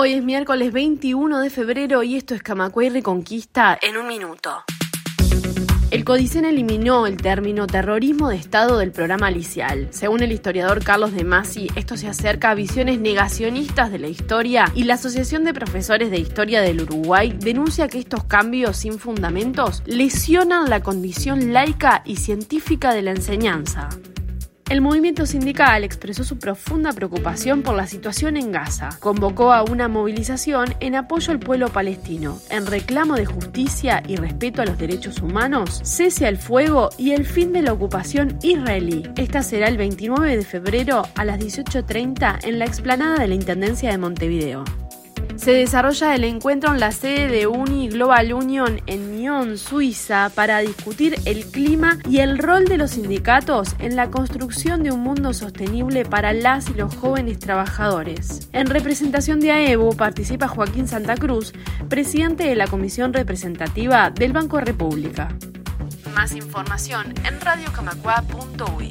Hoy es miércoles 21 de febrero y esto es Camacuay Reconquista en un minuto. El Codicen eliminó el término terrorismo de Estado del programa licial. Según el historiador Carlos de Masi, esto se acerca a visiones negacionistas de la historia y la Asociación de Profesores de Historia del Uruguay denuncia que estos cambios sin fundamentos lesionan la condición laica y científica de la enseñanza. El movimiento sindical expresó su profunda preocupación por la situación en Gaza. Convocó a una movilización en apoyo al pueblo palestino, en reclamo de justicia y respeto a los derechos humanos, cese al fuego y el fin de la ocupación israelí. Esta será el 29 de febrero a las 18.30 en la explanada de la Intendencia de Montevideo se desarrolla el encuentro en la sede de Uni Global Union en Nyon, Suiza, para discutir el clima y el rol de los sindicatos en la construcción de un mundo sostenible para las y los jóvenes trabajadores. En representación de AEBU participa Joaquín Santa Cruz, presidente de la Comisión Representativa del Banco República. Más información en radiocamacua.uy.